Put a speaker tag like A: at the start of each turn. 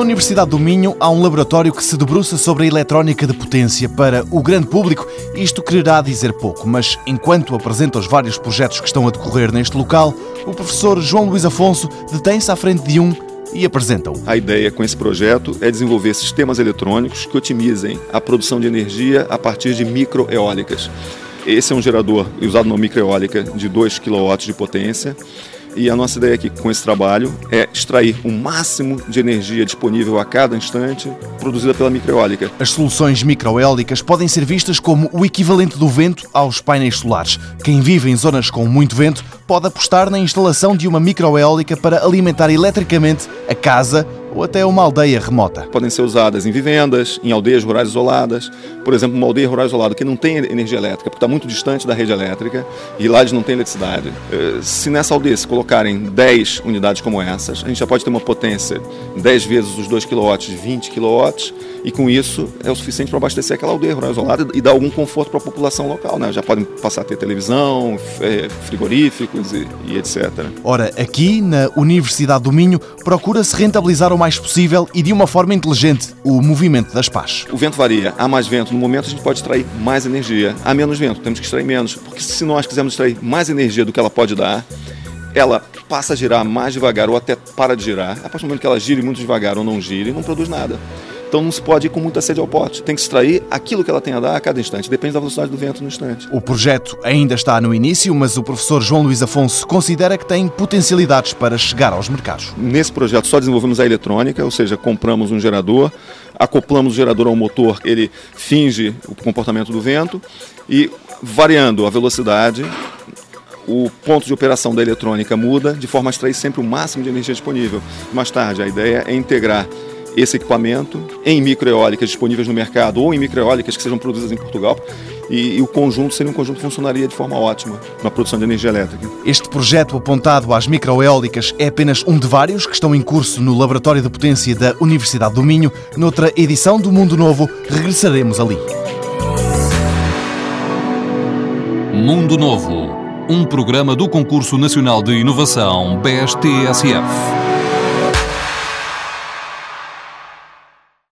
A: Universidade do Minho há um laboratório que se debruça sobre a eletrónica de potência. Para o grande público, isto quererá dizer pouco, mas enquanto apresenta os vários projetos que estão a decorrer neste local, o professor João Luís Afonso detém-se à frente de um e apresenta-o.
B: A ideia com esse projeto é desenvolver sistemas eletrônicos que otimizem a produção de energia a partir de microeólicas. Esse é um gerador usado numa microeólica de 2 kW de potência e a nossa ideia aqui com esse trabalho é extrair o máximo de energia disponível a cada instante produzida pela microeólica.
A: As soluções microeólicas podem ser vistas como o equivalente do vento aos painéis solares. Quem vive em zonas com muito vento pode apostar na instalação de uma microeólica para alimentar eletricamente a casa ou até uma aldeia remota.
B: Podem ser usadas em vivendas, em aldeias rurais isoladas. Por exemplo, uma aldeia rural isolada que não tem energia elétrica, porque está muito distante da rede elétrica e lá eles não têm eletricidade. Eh, se nessa aldeia se colocarem 10 unidades como essas, a gente já pode ter uma potência 10 vezes os 2 kW, 20 kW, e com isso é o suficiente para abastecer aquela aldeia rural isolada e dar algum conforto para a população local. Né? Já podem passar a ter televisão, eh, frigoríficos e, e etc.
A: Ora, aqui na Universidade do Minho procura-se rentabilizar o mais possível e de uma forma inteligente o movimento das pás.
B: O vento varia. Há mais vento no momento, a gente pode extrair mais energia. Há menos vento, temos que extrair menos. Porque se nós quisermos extrair mais energia do que ela pode dar, ela passa a girar mais devagar ou até para de girar. A partir do momento que ela gire muito devagar ou não gire, não produz nada. Então não se pode ir com muita sede ao pote. Tem que extrair aquilo que ela tem a dar a cada instante. Depende da velocidade do vento no instante.
A: O projeto ainda está no início, mas o professor João Luís Afonso considera que tem potencialidades para chegar aos mercados.
B: Nesse projeto só desenvolvemos a eletrônica, ou seja, compramos um gerador, acoplamos o gerador ao motor, ele finge o comportamento do vento e variando a velocidade, o ponto de operação da eletrônica muda de forma a extrair sempre o máximo de energia disponível. Mais tarde, a ideia é integrar esse equipamento em microeólicas disponíveis no mercado ou em microeólicas que sejam produzidas em Portugal e, e, o conjunto seria um conjunto que funcionaria de forma ótima na produção de energia elétrica.
A: Este projeto apontado às microeólicas é apenas um de vários que estão em curso no Laboratório de Potência da Universidade do Minho. Noutra edição do Mundo Novo, regressaremos ali.
C: Mundo Novo, um programa do Concurso Nacional de Inovação BSTSF.